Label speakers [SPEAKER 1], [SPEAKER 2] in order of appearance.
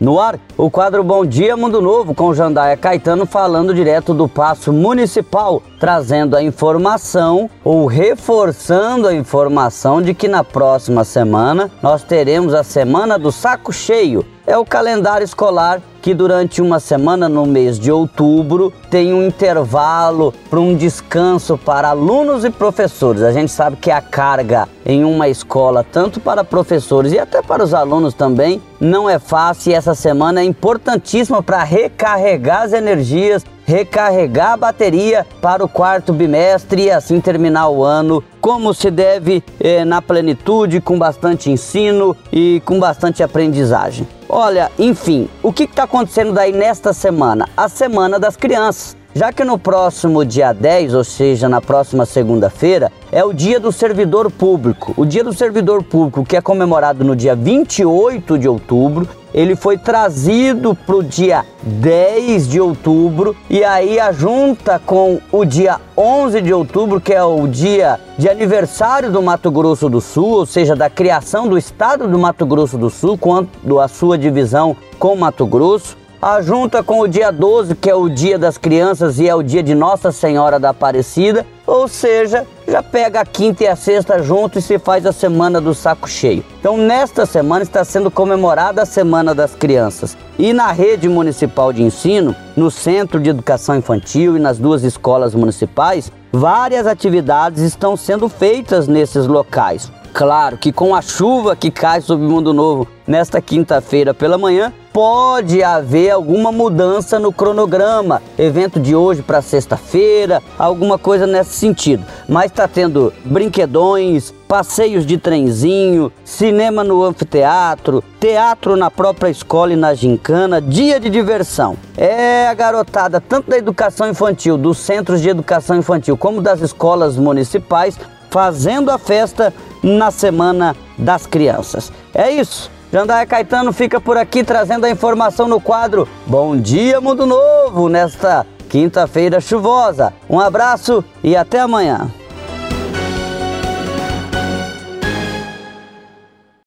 [SPEAKER 1] No ar, o quadro Bom Dia Mundo Novo com Jandaia Caetano falando direto do Paço Municipal, trazendo a informação ou reforçando a informação de que na próxima semana nós teremos a Semana do Saco Cheio. É o calendário escolar que durante uma semana no mês de outubro tem um intervalo para um descanso para alunos e professores. A gente sabe que a carga em uma escola, tanto para professores e até para os alunos também, não é fácil e essa semana é importantíssima para recarregar as energias, recarregar a bateria para o quarto bimestre e assim terminar o ano como se deve eh, na plenitude, com bastante ensino e com bastante aprendizagem. Olha, enfim, o que está acontecendo daí nesta semana? A Semana das Crianças. Já que no próximo dia 10, ou seja, na próxima segunda-feira, é o Dia do Servidor Público. O Dia do Servidor Público, que é comemorado no dia 28 de outubro, ele foi trazido para o dia 10 de outubro e aí a junta com o dia 11 de outubro, que é o dia de aniversário do Mato Grosso do Sul, ou seja, da criação do estado do Mato Grosso do Sul, quanto a sua divisão com Mato Grosso, a junta com o dia 12, que é o dia das crianças e é o dia de Nossa Senhora da Aparecida, ou seja, já pega a quinta e a sexta junto e se faz a semana do saco cheio. Então, nesta semana está sendo comemorada a Semana das Crianças. E na rede municipal de ensino, no Centro de Educação Infantil e nas duas escolas municipais, várias atividades estão sendo feitas nesses locais. Claro que com a chuva que cai sobre o Mundo Novo nesta quinta-feira pela manhã, pode haver alguma mudança no cronograma, evento de hoje para sexta-feira, alguma coisa nesse sentido. Mas está tendo brinquedões, passeios de trenzinho, cinema no anfiteatro, teatro na própria escola e na gincana, dia de diversão. É a garotada, tanto da educação infantil, dos centros de educação infantil, como das escolas municipais, fazendo a festa na Semana das Crianças. É isso. Jandaia Caetano fica por aqui trazendo a informação no quadro Bom Dia Mundo Novo nesta quinta-feira chuvosa. Um abraço e até amanhã.